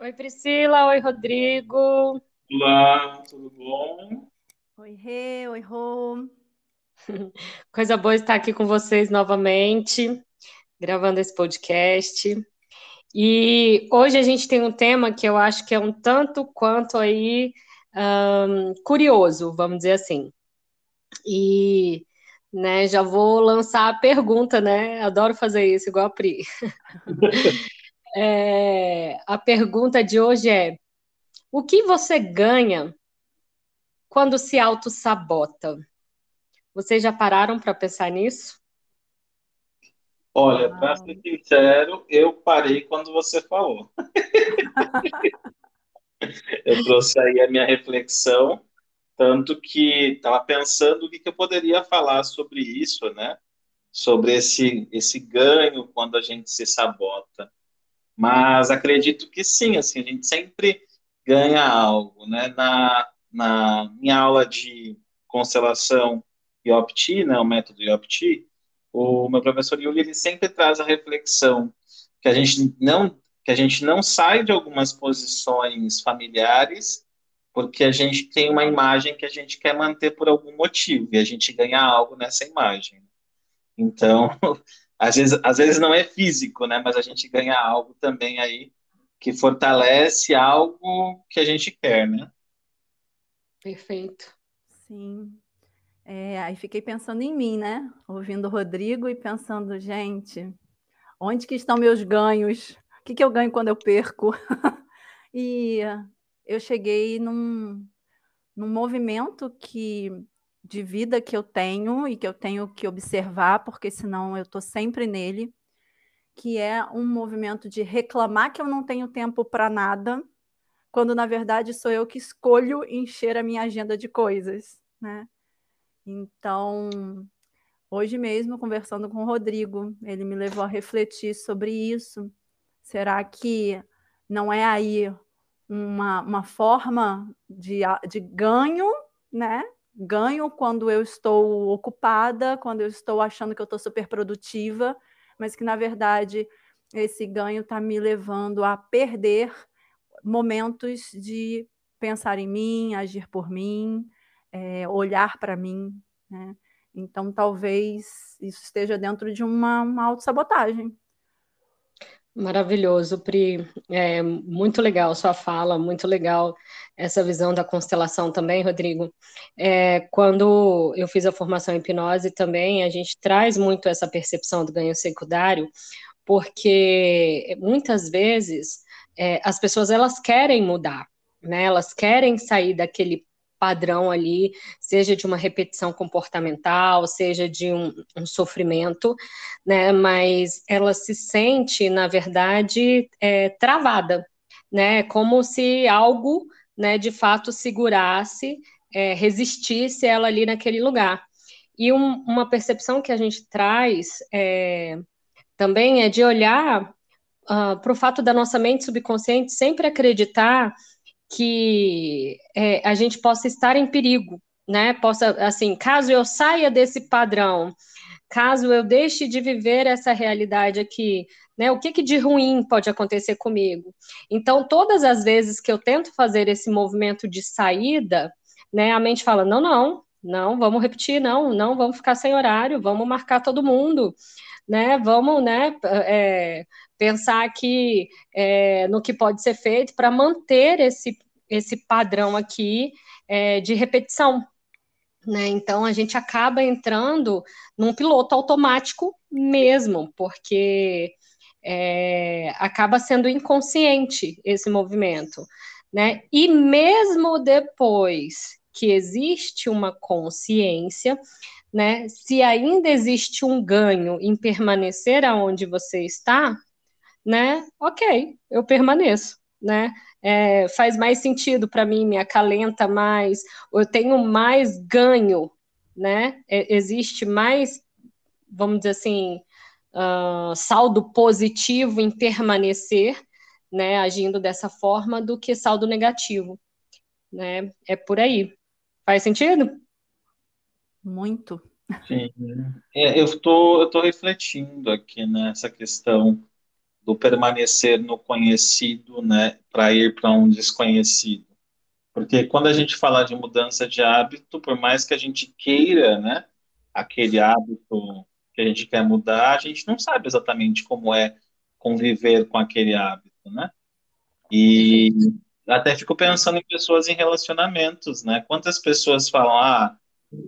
Oi, Priscila. Oi, Rodrigo. Olá, tudo bom? Oi, Rê. Oi, Rô. Coisa boa estar aqui com vocês novamente, gravando esse podcast. E hoje a gente tem um tema que eu acho que é um tanto quanto aí um, curioso, vamos dizer assim. E né, já vou lançar a pergunta, né? Adoro fazer isso, igual a Pri. É, a pergunta de hoje é: o que você ganha quando se auto-sabota? Vocês já pararam para pensar nisso? Olha, para ser sincero, eu parei quando você falou. eu trouxe aí a minha reflexão, tanto que estava pensando o que, que eu poderia falar sobre isso, né? Sobre esse, esse ganho quando a gente se sabota. Mas acredito que sim, assim, a gente sempre ganha algo, né? Na, na minha aula de constelação IOPT, né, o método IOPT, o meu professor Yuli, ele sempre traz a reflexão que a gente não que a gente não sai de algumas posições familiares porque a gente tem uma imagem que a gente quer manter por algum motivo e a gente ganha algo nessa imagem. Então, às vezes, às vezes não é físico, né? Mas a gente ganha algo também aí que fortalece algo que a gente quer, né? Perfeito. Sim. É, aí fiquei pensando em mim, né? Ouvindo o Rodrigo e pensando, gente, onde que estão meus ganhos? O que, que eu ganho quando eu perco? e eu cheguei num, num movimento que de vida que eu tenho e que eu tenho que observar, porque senão eu estou sempre nele, que é um movimento de reclamar que eu não tenho tempo para nada, quando na verdade sou eu que escolho encher a minha agenda de coisas, né? Então, hoje mesmo, conversando com o Rodrigo, ele me levou a refletir sobre isso. Será que não é aí uma, uma forma de, de ganho, né? Ganho quando eu estou ocupada, quando eu estou achando que eu estou super produtiva, mas que na verdade esse ganho está me levando a perder momentos de pensar em mim, agir por mim, é, olhar para mim. Né? Então, talvez isso esteja dentro de uma, uma autossabotagem. Maravilhoso, Pri. É, muito legal sua fala, muito legal essa visão da constelação também, Rodrigo. É, quando eu fiz a formação em hipnose também, a gente traz muito essa percepção do ganho secundário, porque muitas vezes é, as pessoas elas querem mudar, né? Elas querem sair daquele padrão ali, seja de uma repetição comportamental, seja de um, um sofrimento, né? Mas ela se sente, na verdade, é, travada, né? Como se algo, né, de fato segurasse, é, resistisse ela ali naquele lugar. E um, uma percepção que a gente traz é, também é de olhar uh, ah, para o fato da nossa mente subconsciente sempre acreditar que é, a gente possa estar em perigo, né? Possa, assim, caso eu saia desse padrão, caso eu deixe de viver essa realidade aqui, né? O que, que de ruim pode acontecer comigo? Então, todas as vezes que eu tento fazer esse movimento de saída, né? A mente fala: não, não, não, vamos repetir, não, não, vamos ficar sem horário, vamos marcar todo mundo, né? Vamos, né? É, pensar aqui é, no que pode ser feito para manter esse, esse padrão aqui é, de repetição. Né? Então a gente acaba entrando num piloto automático mesmo, porque é, acaba sendo inconsciente esse movimento. Né? E mesmo depois que existe uma consciência, né? Se ainda existe um ganho em permanecer aonde você está, né? Ok, eu permaneço, né? É, faz mais sentido para mim, me acalenta mais, eu tenho mais ganho, né? É, existe mais, vamos dizer assim, uh, saldo positivo em permanecer, né? Agindo dessa forma do que saldo negativo, né? É por aí. Faz sentido? Muito. Sim. É, eu estou eu tô refletindo aqui nessa questão do permanecer no conhecido, né, para ir para um desconhecido. Porque quando a gente fala de mudança de hábito, por mais que a gente queira, né, aquele hábito que a gente quer mudar, a gente não sabe exatamente como é conviver com aquele hábito, né? E até fico pensando em pessoas em relacionamentos, né? Quantas pessoas falam, ah,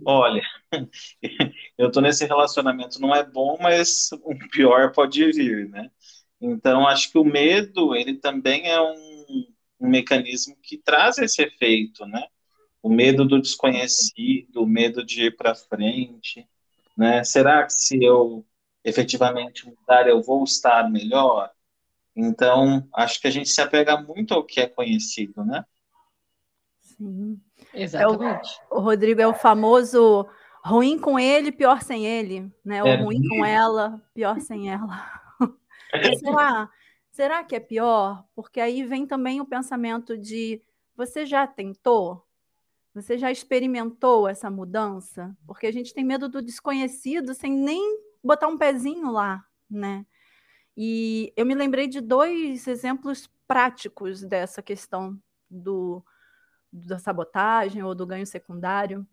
olha, eu tô nesse relacionamento, não é bom, mas o pior pode vir, né? Então, acho que o medo, ele também é um, um mecanismo que traz esse efeito, né? O medo do desconhecido, o medo de ir para frente, né? Será que se eu efetivamente mudar, eu vou estar melhor? Então, acho que a gente se apega muito ao que é conhecido, né? Sim. Exatamente. É o, o, Rodrigo é o famoso ruim com ele, pior sem ele, né? Ou é. ruim com ela, pior sem ela. Será, será que é pior? Porque aí vem também o pensamento de você já tentou? Você já experimentou essa mudança? Porque a gente tem medo do desconhecido sem nem botar um pezinho lá, né? E eu me lembrei de dois exemplos práticos dessa questão do, da sabotagem ou do ganho secundário.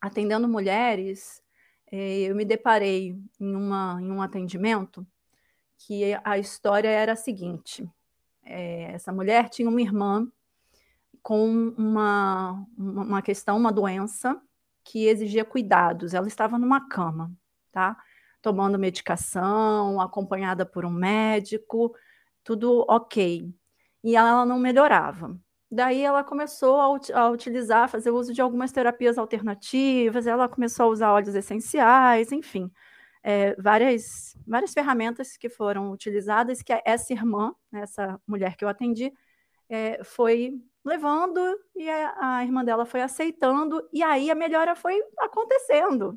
Atendendo mulheres, eh, eu me deparei em, uma, em um atendimento que a história era a seguinte: é, essa mulher tinha uma irmã com uma, uma questão, uma doença que exigia cuidados. Ela estava numa cama, tá? tomando medicação, acompanhada por um médico, tudo ok. E ela não melhorava. Daí ela começou a, a utilizar, fazer uso de algumas terapias alternativas, ela começou a usar óleos essenciais, enfim, é, várias, várias ferramentas que foram utilizadas, que essa irmã, né, essa mulher que eu atendi, é, foi levando e a, a irmã dela foi aceitando, e aí a melhora foi acontecendo.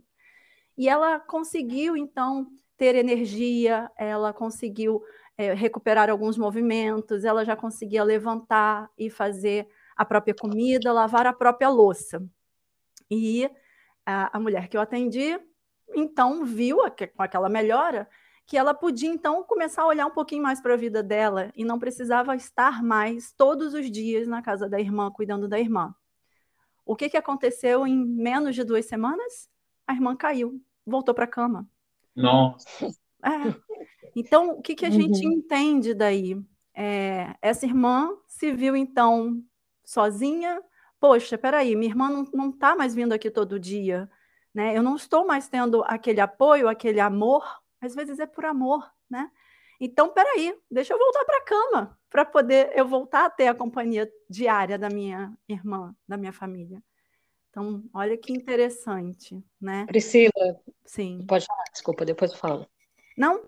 E ela conseguiu, então, ter energia, ela conseguiu é, recuperar alguns movimentos, ela já conseguia levantar e fazer a própria comida, lavar a própria louça. E a, a mulher que eu atendi, então, viu com aquela melhora que ela podia, então, começar a olhar um pouquinho mais para a vida dela e não precisava estar mais todos os dias na casa da irmã, cuidando da irmã. O que, que aconteceu em menos de duas semanas? A irmã caiu voltou para a cama. Nossa. É. Então, o que, que a uhum. gente entende daí? É, essa irmã se viu, então, sozinha. Poxa, peraí, minha irmã não está mais vindo aqui todo dia. Né? Eu não estou mais tendo aquele apoio, aquele amor. Às vezes é por amor, né? Então, peraí, deixa eu voltar para a cama para poder eu voltar a ter a companhia diária da minha irmã, da minha família. Então, olha que interessante, né? Priscila. Sim. Pode falar, desculpa, depois eu falo. Não?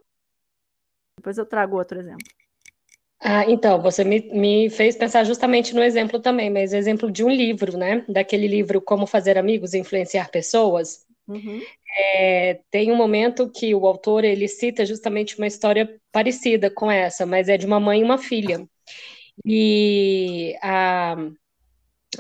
Depois eu trago outro exemplo. Ah, então, você me, me fez pensar justamente no exemplo também, mas exemplo de um livro, né? Daquele livro Como Fazer Amigos e Influenciar Pessoas. Uhum. É, tem um momento que o autor ele cita justamente uma história parecida com essa, mas é de uma mãe e uma filha. E a,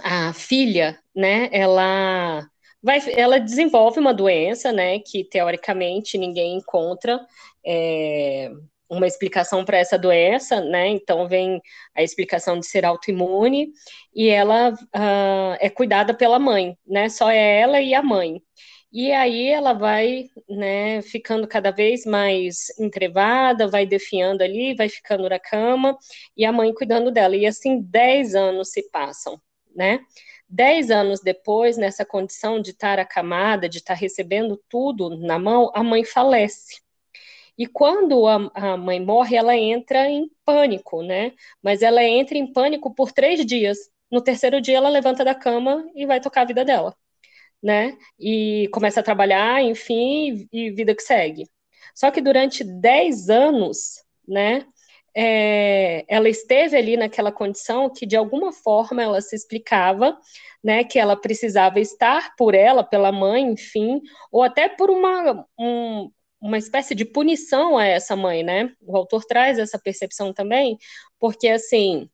a filha, né, ela vai, ela desenvolve uma doença, né, que teoricamente ninguém encontra é, uma explicação para essa doença, né, então vem a explicação de ser autoimune, e ela uh, é cuidada pela mãe, né, só é ela e a mãe. E aí ela vai, né, ficando cada vez mais entrevada, vai defiando ali, vai ficando na cama, e a mãe cuidando dela. E assim, 10 anos se passam né? Dez anos depois, nessa condição de estar acamada, de estar recebendo tudo na mão, a mãe falece. E quando a, a, mãe morre, ela entra em pânico, né? Mas ela entra em pânico por três dias. No terceiro dia, ela levanta da cama e vai tocar a vida dela, né? E começa a trabalhar, enfim, e, vida que segue. Só que durante dez anos, né? é, ela esteve ali naquela condição que de alguma forma ela se explicava, né, que ela precisava estar por ela, pela mãe, enfim, ou até por uma, um, uma espécie de punição a essa mãe, né? O autor traz essa percepção também, porque assim,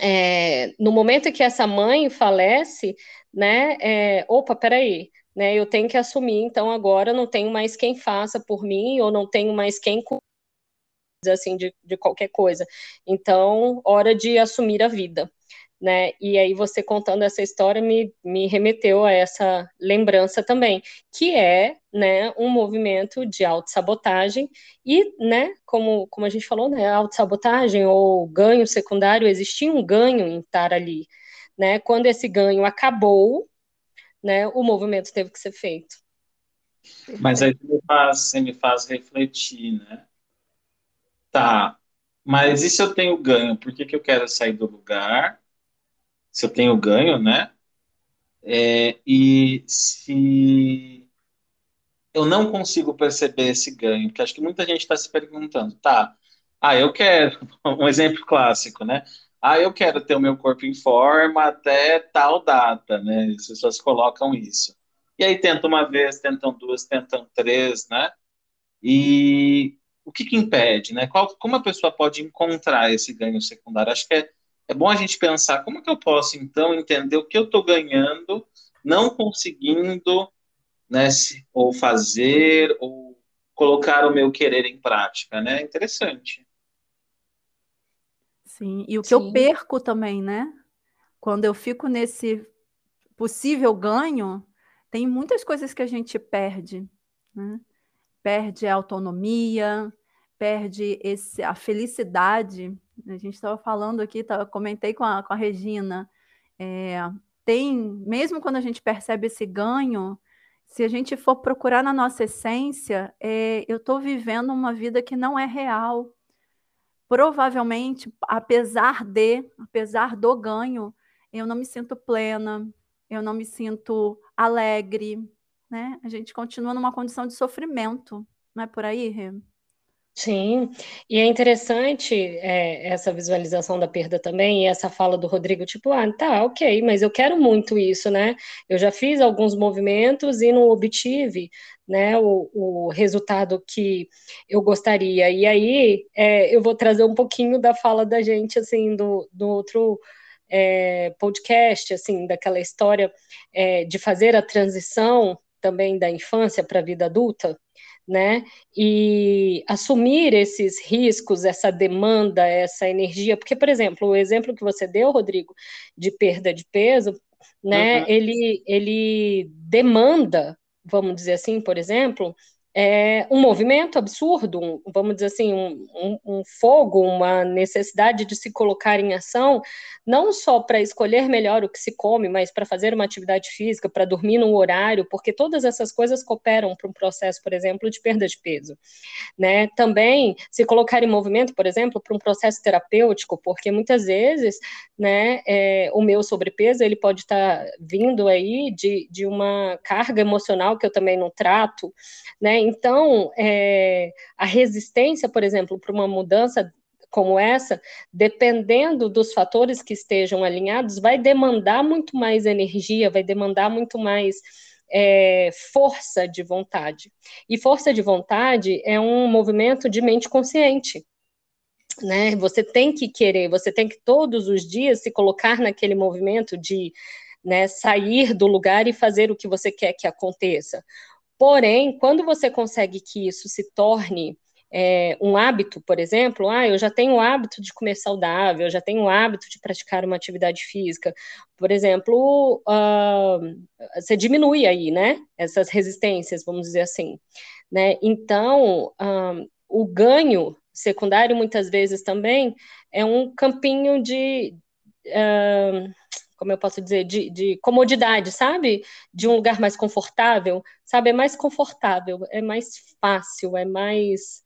é, no momento que essa mãe falece, né, é, opa, peraí, né, eu tenho que assumir, então agora não tenho mais quem faça por mim, ou não tenho mais quem assim, de, de qualquer coisa. Então, hora de assumir a vida né? E aí você contando essa história me, me remeteu a essa lembrança também, que é, né, um movimento de autossabotagem e, né, como, como a gente falou, né, autossabotagem ou ganho secundário, existia um ganho em estar ali, né? Quando esse ganho acabou, né, o movimento teve que ser feito. Mas aí você me faz, você me faz refletir, né? Tá, mas e se eu tenho ganho? Por que, que eu quero sair do lugar? Se eu tenho ganho, né? É, e se eu não consigo perceber esse ganho, porque acho que muita gente está se perguntando, tá? Ah, eu quero, um exemplo clássico, né? Ah, eu quero ter o meu corpo em forma até tal data, né? As pessoas colocam isso. E aí tentam uma vez, tentam duas, tentam três, né? E o que, que impede, né? Qual, como a pessoa pode encontrar esse ganho secundário? Acho que é é bom a gente pensar como que eu posso, então, entender o que eu estou ganhando, não conseguindo, né, se, ou fazer, ou colocar o meu querer em prática, né? Interessante. Sim, e o que Sim. eu perco também, né? Quando eu fico nesse possível ganho, tem muitas coisas que a gente perde, né? Perde a autonomia, perde esse, a felicidade a gente estava falando aqui, tá, comentei com a, com a Regina, é, tem, mesmo quando a gente percebe esse ganho, se a gente for procurar na nossa essência, é, eu estou vivendo uma vida que não é real. Provavelmente, apesar de, apesar do ganho, eu não me sinto plena, eu não me sinto alegre, né? A gente continua numa condição de sofrimento, não é por aí, Rê? Sim, e é interessante é, essa visualização da perda também, e essa fala do Rodrigo, tipo, ah, tá, ok, mas eu quero muito isso, né? Eu já fiz alguns movimentos e não obtive, né, o, o resultado que eu gostaria. E aí é, eu vou trazer um pouquinho da fala da gente, assim, do, do outro é, podcast, assim, daquela história é, de fazer a transição também da infância para a vida adulta, né? E assumir esses riscos, essa demanda, essa energia, porque, por exemplo, o exemplo que você deu, Rodrigo, de perda de peso, né? Uhum. Ele, ele demanda, vamos dizer assim, por exemplo, é um movimento absurdo, um, vamos dizer assim, um, um, um, fogo, uma necessidade de se colocar em ação, não só para escolher melhor o que se come, mas para fazer uma atividade física, para dormir num horário, porque todas essas coisas cooperam para um processo, por exemplo, de perda de peso. Né? Também se colocar em movimento, por exemplo, para um processo terapêutico, porque muitas vezes né, é, o meu sobrepeso ele pode estar tá vindo aí de, de uma carga emocional que eu também não trato, né? Então, é, a resistência, por exemplo, para uma mudança como essa, dependendo dos fatores que estejam alinhados, vai demandar muito mais energia, vai demandar muito mais é, força de vontade. E força de vontade é um movimento de mente consciente. Né? Você tem que querer, você tem que todos os dias se colocar naquele movimento de né, sair do lugar e fazer o que você quer que aconteça. Porém, quando você consegue que isso se torne é, um hábito, por exemplo, ah, eu já tenho o hábito de comer saudável, eu já tenho o hábito de praticar uma atividade física, por exemplo, uh, você diminui aí, né, essas resistências, vamos dizer assim, né, então, uh, o ganho secundário, muitas vezes também, é um campinho de... Uh, como eu posso dizer, de, de, comodidade, sabe? De um lugar mais confortável, sabe? É mais confortável, é mais fácil, é mais.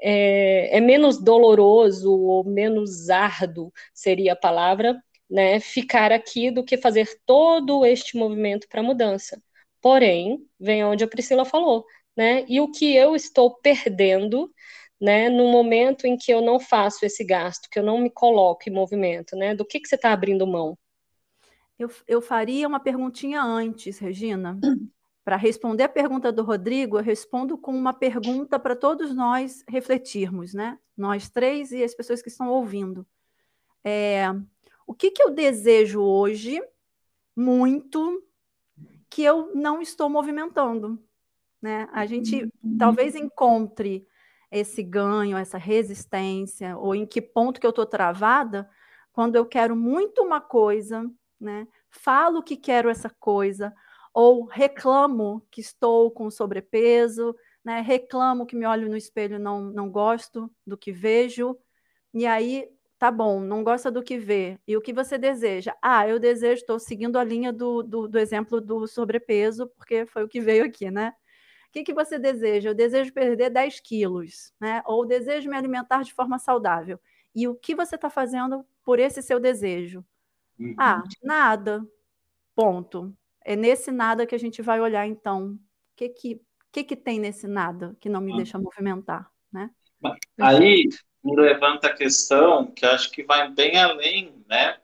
É, é menos doloroso ou menos árduo, seria a palavra, né? Ficar aqui do que fazer todo este movimento para mudança. Porém, vem onde a Priscila falou, né? E o que eu estou perdendo né, no momento em que eu não faço esse gasto, que eu não me coloco em movimento, né, do que, que você está abrindo mão? Eu, eu faria uma perguntinha antes, Regina. Para responder a pergunta do Rodrigo, eu respondo com uma pergunta para todos nós refletirmos, né? Nós três e as pessoas que estão ouvindo. É, o que, que eu desejo hoje muito que eu não estou movimentando? Né? A gente talvez encontre esse ganho, essa resistência, ou em que ponto que eu estou travada, quando eu quero muito uma coisa, né? Falo que quero essa coisa, ou reclamo que estou com sobrepeso, né? Reclamo que me olho no espelho não não gosto do que vejo, e aí tá bom, não gosta do que vê. E o que você deseja? Ah, eu desejo, estou seguindo a linha do, do, do, exemplo do sobrepeso, porque foi o que veio aqui, né? O que, que você deseja? Eu desejo perder 10 quilos, né? Ou desejo me alimentar de forma saudável. E o que você está fazendo por esse seu desejo? Uhum. Ah, nada. Ponto. É nesse nada que a gente vai olhar, então. O que que, que, que tem nesse nada que não me uhum. deixa movimentar, né? Aí, me levanta a questão que acho que vai bem além, né,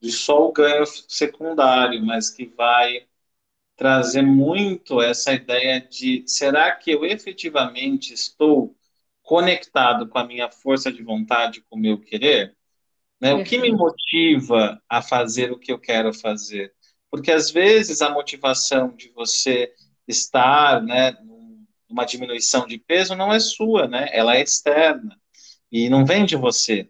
de só o ganho secundário, mas que vai trazer muito essa ideia de será que eu efetivamente estou conectado com a minha força de vontade, com o meu querer? Né? O que me motiva a fazer o que eu quero fazer? Porque às vezes a motivação de você estar, né, numa diminuição de peso não é sua, né? Ela é externa e não vem de você.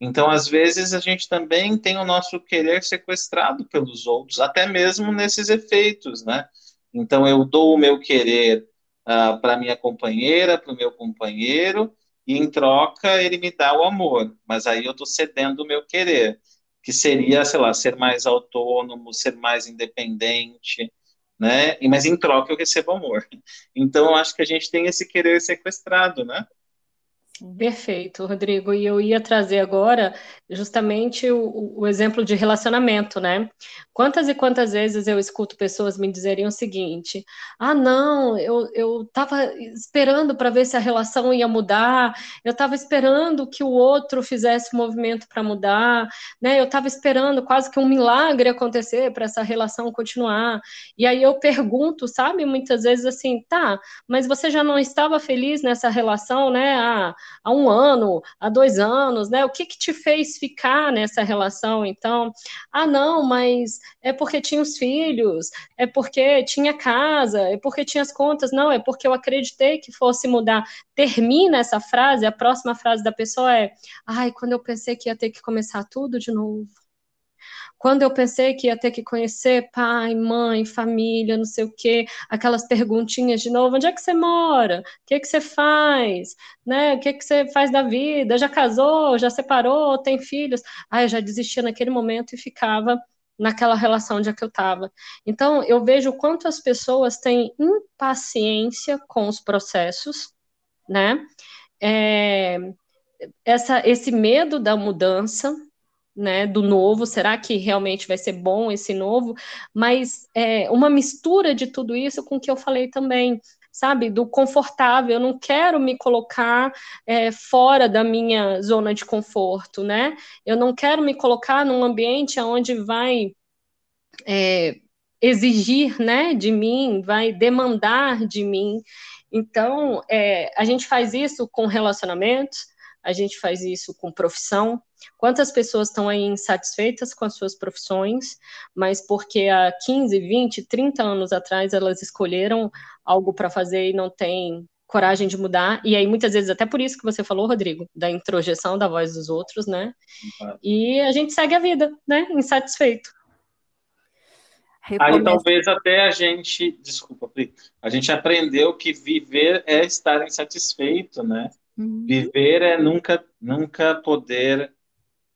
Então, às vezes, a gente também tem o nosso querer sequestrado pelos outros, até mesmo nesses efeitos, né? Então, eu dou o meu querer uh, ah, para minha companheira, para o meu companheiro, e em troca ele me dá o amor, mas aí eu estou cedendo o meu querer, que seria, sei lá, ser mais autônomo, ser mais independente, né? Mas em troca eu recebo amor. Então, eu acho que a gente tem esse querer sequestrado, né? Perfeito, Rodrigo. E eu ia trazer agora justamente o, o, exemplo de relacionamento, né? Quantas e quantas vezes eu escuto pessoas me dizerem o seguinte: ah, não, eu estava esperando para ver se a relação ia mudar, eu estava esperando que o outro fizesse movimento para mudar, né? Eu estava esperando quase que um milagre acontecer para essa relação continuar. E aí eu pergunto, sabe, muitas vezes assim, tá, mas você já não estava feliz nessa relação, né? Ah, há um ano, há dois anos, né? O que, que te fez ficar nessa relação? Então, ah, não, mas é porque tinha os filhos, é porque tinha casa, é porque tinha as contas. Não, é porque eu acreditei que fosse mudar. Termina essa frase, a próxima frase da pessoa é: ai, quando eu pensei que ia ter que começar tudo de novo. Quando eu pensei que ia ter que conhecer pai, mãe, família, não sei o quê, aquelas perguntinhas de novo, onde é que você mora? O que, que você faz? Né? O que, que você faz da vida? Já casou? Já separou? Tem filhos? Ah, eu já desistia naquele momento e ficava naquela relação onde é que eu estava. Então, eu vejo quanto as pessoas têm impaciência com os processos, né? É, essa, esse medo da mudança, né, do novo, será que realmente vai ser bom esse novo? Mas é, uma mistura de tudo isso com o que eu falei também, sabe, do confortável, eu não quero me colocar é, fora da minha zona de conforto, né? Eu não quero me colocar num ambiente onde vai é, exigir, né, de mim, vai demandar de mim. Então, é, a gente faz isso com relacionamentos, a gente faz isso com profissão. Quantas pessoas estão aí insatisfeitas com as suas profissões, mas porque há 15, 20, 30 anos atrás elas escolheram algo para fazer e não têm coragem de mudar, e aí muitas vezes até por isso que você falou, Rodrigo, da introjeção da voz dos outros, né? Uhum. E a gente segue a vida, né? Insatisfeito. Aí talvez até a gente, desculpa, a gente aprendeu que viver é estar insatisfeito, né? Uhum. Viver é nunca, nunca poder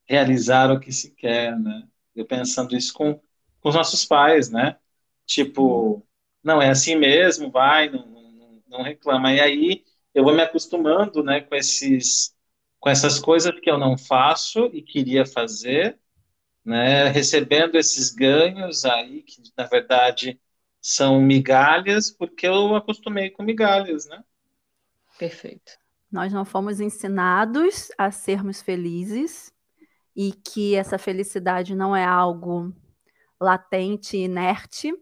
realizar o que se quer, né? Eu pensando isso com, com os nossos pais, né? Tipo, não, é assim mesmo, vai, não, não, não reclama. E aí eu vou me acostumando, né, com esses com essas coisas que eu não faço e queria fazer, né, recebendo esses ganhos aí que na verdade são migalhas, porque eu acostumei com migalhas, né? Perfeito. Nós não fomos ensinados a sermos felizes e que essa felicidade não é algo latente, inerte,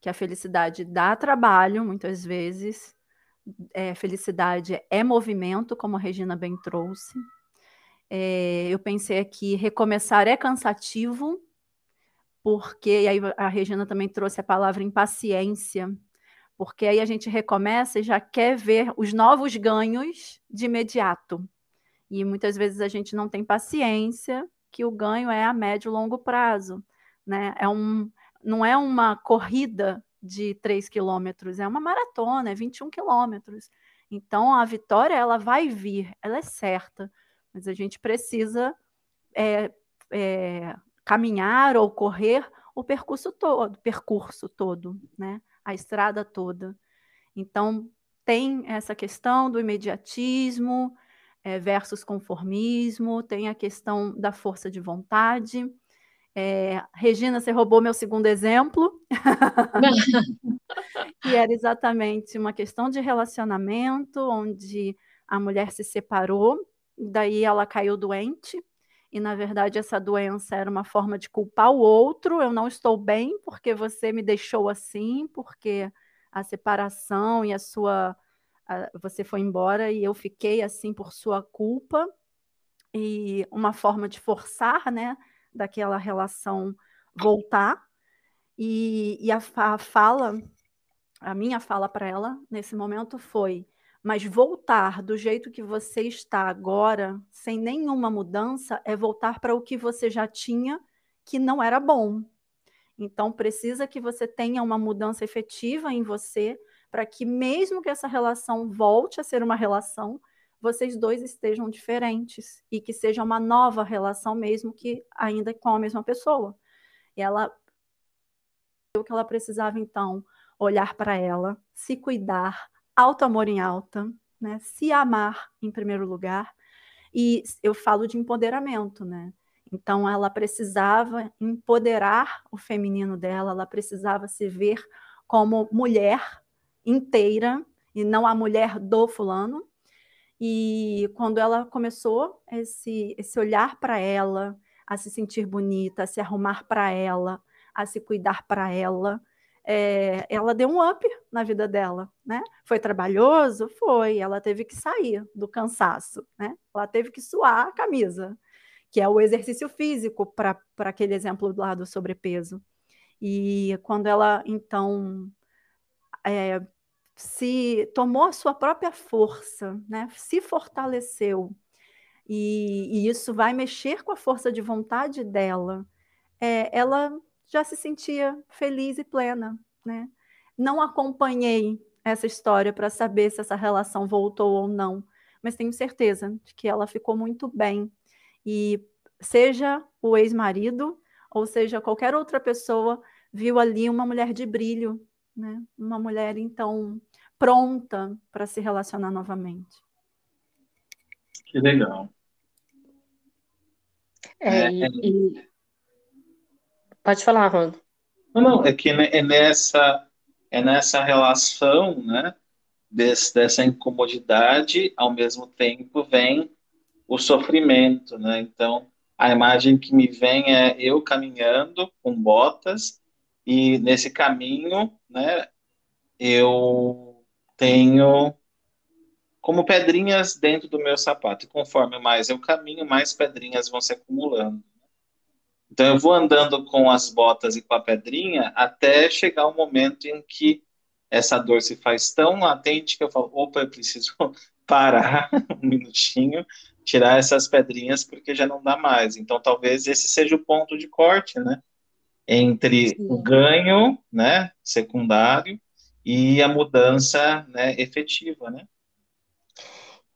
que a felicidade dá trabalho, muitas vezes. É, felicidade é movimento, como a Regina bem trouxe. É, eu pensei aqui, recomeçar é cansativo, porque, e aí a Regina também trouxe a palavra impaciência, porque aí a gente recomeça e já quer ver os novos ganhos de imediato. E muitas vezes a gente não tem paciência, que o ganho é a médio e longo prazo. Né? É um, não é uma corrida de 3 quilômetros, é uma maratona, é 21 quilômetros. Então a vitória ela vai vir, ela é certa, mas a gente precisa é, é, caminhar ou correr o percurso todo, percurso todo, né? a estrada toda. Então, tem essa questão do imediatismo é, versus conformismo, tem a questão da força de vontade. É, Regina, você roubou meu segundo exemplo, que era exatamente uma questão de relacionamento, onde a mulher se separou, daí ela caiu doente, e na verdade essa doença era uma forma de culpar o outro. Eu não estou bem porque você me deixou assim, porque a separação e a sua você foi embora e eu fiquei assim por sua culpa. E uma forma de forçar, né, daquela relação voltar. E, e a, a fala, a minha fala para ela nesse momento foi: mas voltar do jeito que você está agora, sem nenhuma mudança, é voltar para o que você já tinha, que não era bom. Então, precisa que você tenha uma mudança efetiva em você, para que, mesmo que essa relação volte a ser uma relação, vocês dois estejam diferentes e que seja uma nova relação, mesmo que ainda com a mesma pessoa. E ela. O que ela precisava, então, olhar para ela, se cuidar, alto amor em alta, né? Se amar em primeiro lugar. E eu falo de empoderamento, né? Então ela precisava empoderar o feminino dela, ela precisava se ver como mulher inteira e não a mulher do fulano. E quando ela começou esse esse olhar para ela, a se sentir bonita, a se arrumar para ela, a se cuidar para ela, é, ela deu um up na vida dela, né? Foi trabalhoso? Foi. Ela teve que sair do cansaço, né? Ela teve que suar a camisa, que é o exercício físico para aquele exemplo lá do sobrepeso. E quando ela, então, é, se tomou a sua própria força, né? Se fortaleceu, e, e isso vai mexer com a força de vontade dela, é, ela já se sentia feliz e plena, né? Não acompanhei essa história para saber se essa relação voltou ou não, mas tenho certeza de que ela ficou muito bem. E seja o ex-marido ou seja qualquer outra pessoa viu ali uma mulher de brilho, né? Uma mulher então pronta para se relacionar novamente. Que legal. É, é, e, Pode falar, Ron. Não, não, é que é nessa, é nessa relação, né, desse, dessa incomodidade, ao mesmo tempo vem o sofrimento, né, então a imagem que me vem é eu caminhando com botas e nesse caminho, né, eu tenho como pedrinhas dentro do meu sapato. E conforme mais eu caminho, mais pedrinhas vão se acumulando. Então eu vou andando com as botas e com a pedrinha até chegar o um momento em que essa dor se faz tão latente que eu falo, opa, eu preciso parar um minutinho, tirar essas pedrinhas porque já não dá mais. Então talvez esse seja o ponto de corte, né? Entre Sim. o ganho, né, secundário e a mudança, né, efetiva, né?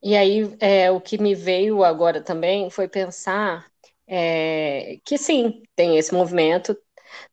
E aí, é, o que me veio agora também foi pensar é, que sim, tem esse movimento,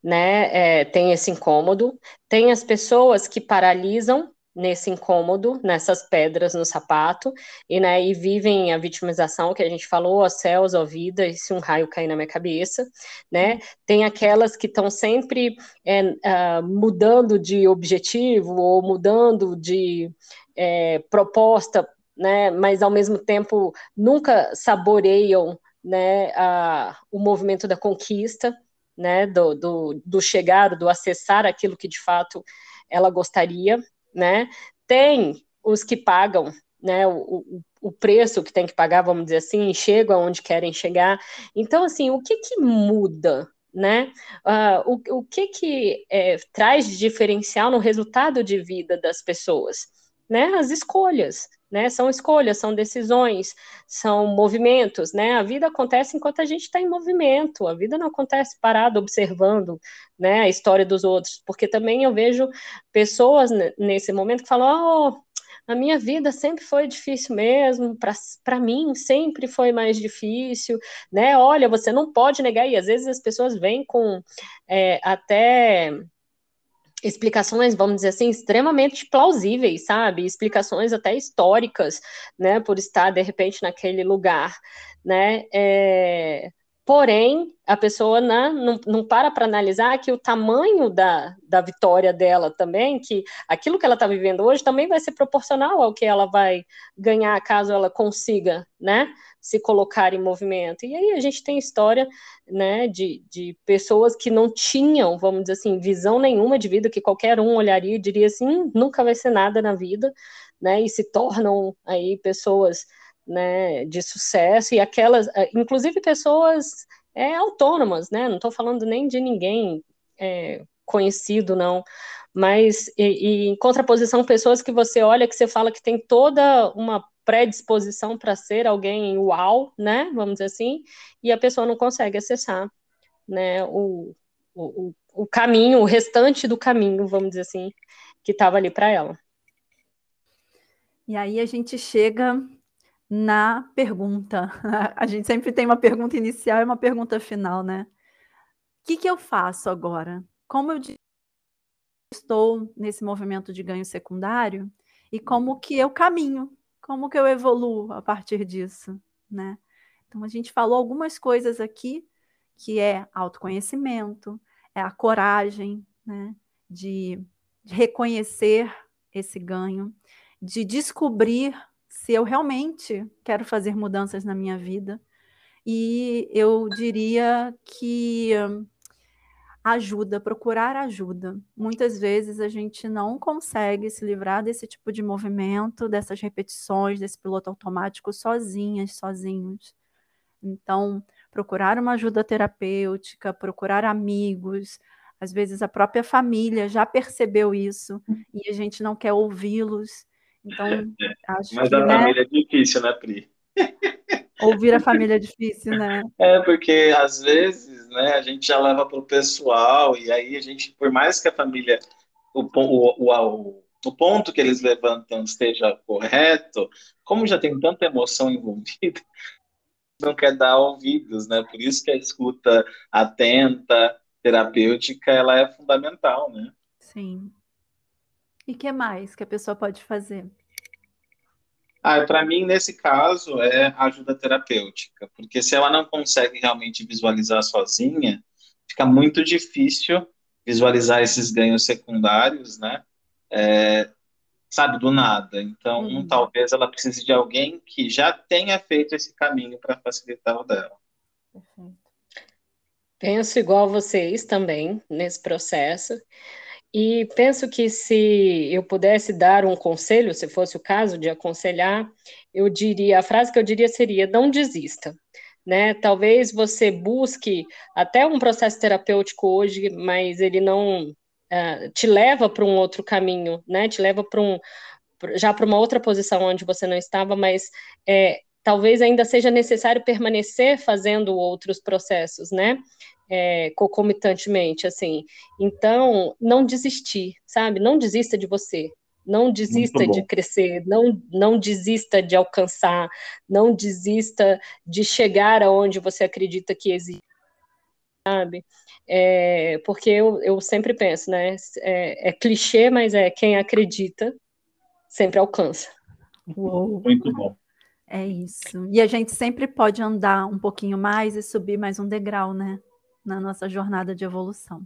né? É, tem esse incômodo, tem as pessoas que paralisam nesse incômodo, nessas pedras no sapato, e, né, e vivem a vitimização que a gente falou, ó céus, ó vida, e se um raio cair na minha cabeça, né? Tem aquelas que estão sempre é, uh, mudando de objetivo ou mudando de é, proposta, né? Mas ao mesmo tempo nunca saboreiam né, a, o movimento da conquista, né, do, do, do, chegar, do acessar aquilo que de fato ela gostaria, né, tem os que pagam, né, o, o preço que tem que pagar, vamos dizer assim, chegam aonde querem chegar. Então, assim, o que que muda, né? Uh, o, o que que é, traz de diferencial no resultado de vida das pessoas? Né? As escolhas, né? São escolhas, são decisões, são movimentos, né? A vida acontece enquanto a gente está em movimento, a vida não acontece parado observando, né, a história dos outros, porque também eu vejo pessoas nesse momento que falam, oh, a minha vida sempre foi difícil mesmo, para mim sempre foi mais difícil, né? Olha, você não pode negar, e às vezes as pessoas vêm com é, até explicações, vamos dizer assim, extremamente plausíveis, sabe? Explicações até históricas, né? Por estar de repente naquele lugar, né? É... Porém, a pessoa né, não, não para para analisar que o tamanho da, da vitória dela também, que aquilo que ela está vivendo hoje também vai ser proporcional ao que ela vai ganhar caso ela consiga, né? Se colocar em movimento. E aí a gente tem história, né, de, de pessoas que não tinham, vamos dizer assim, visão nenhuma de vida, que qualquer um olharia e diria assim, hum, nunca vai ser nada na vida, né? E se tornam aí pessoas né, de sucesso e aquelas, eh, inclusive pessoas é, autônomas, né? Não estou falando nem de ninguém é, conhecido, não. Mas e, e, em contraposição, pessoas que você olha que você fala que tem toda uma predisposição para ser alguém uau, né? Vamos dizer assim, e a pessoa não consegue acessar, né? O, o, o caminho, o restante do caminho, vamos dizer assim, que estava ali para ela. E aí a gente chega na pergunta. A gente sempre tem uma pergunta inicial e uma pergunta final, né? O que, que eu faço agora? Como eu estou nesse movimento de ganho secundário e como que eu caminho? Como que eu evoluo a partir disso, né? Então a gente falou algumas coisas aqui que é autoconhecimento, é a coragem, né, de, de reconhecer esse ganho, de descobrir se eu realmente quero fazer mudanças na minha vida. E eu diria que ajuda, procurar ajuda. Muitas vezes a gente não consegue se livrar desse tipo de movimento, dessas repetições, desse piloto automático sozinhas, sozinhos. Então, procurar uma ajuda terapêutica, procurar amigos, às vezes a própria família já percebeu isso e a gente não quer ouvi-los. Então, acho Mas que, a né, família é difícil, né, Pri? Ouvir a família é difícil, né? É, porque às vezes, né, a gente já leva para o pessoal, e aí a gente, por mais que a família, o, o, o, o ponto que eles levantam esteja correto, como já tem tanta emoção envolvida, não quer dar ouvidos, né? Por isso que a escuta atenta, terapêutica, ela é fundamental, né? Sim. E que mais que a pessoa pode fazer? Ah, para mim, nesse caso, é ajuda terapêutica, porque se ela não consegue realmente visualizar sozinha, fica muito difícil visualizar esses ganhos secundários, né? É, sabe, do nada. Então, uhum. talvez ela precise de alguém que já tenha feito esse caminho para facilitar o dela. Perfeito. Penso igual vocês também nesse processo. E penso que se eu pudesse dar um conselho, se fosse o caso de aconselhar, eu diria, a frase que eu diria seria: não desista. Né? Talvez você busque até um processo terapêutico hoje, mas ele não uh, te leva para um outro caminho, né? Te leva para um já para uma outra posição onde você não estava, mas é, talvez ainda seja necessário permanecer fazendo outros processos, né? É, concomitantemente, assim. Então, não desistir, sabe? Não desista de você. Não desista de crescer, não, não desista de alcançar, não desista de chegar aonde você acredita que existe, sabe? É, porque eu, eu sempre penso, né? É, é clichê, mas é quem acredita sempre alcança. Uou. Muito bom. É isso. E a gente sempre pode andar um pouquinho mais e subir mais um degrau, né? Na nossa jornada de evolução.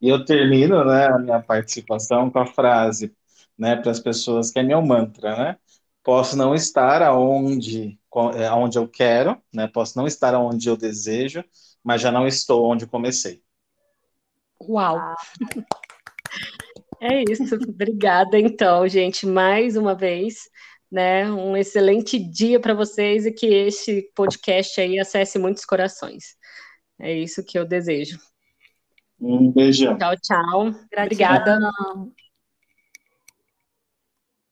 E eu termino né, a minha participação com a frase né, para as pessoas que é meu mantra, né? Posso não estar aonde, é, aonde eu quero, né? Posso não estar aonde eu desejo, mas já não estou onde comecei. Uau! É isso. Obrigada, então, gente, mais uma vez. Né, um excelente dia para vocês e que este podcast aí acesse muitos corações. É isso que eu desejo. Um beijão. Tchau, tchau. Gratidão. Obrigada.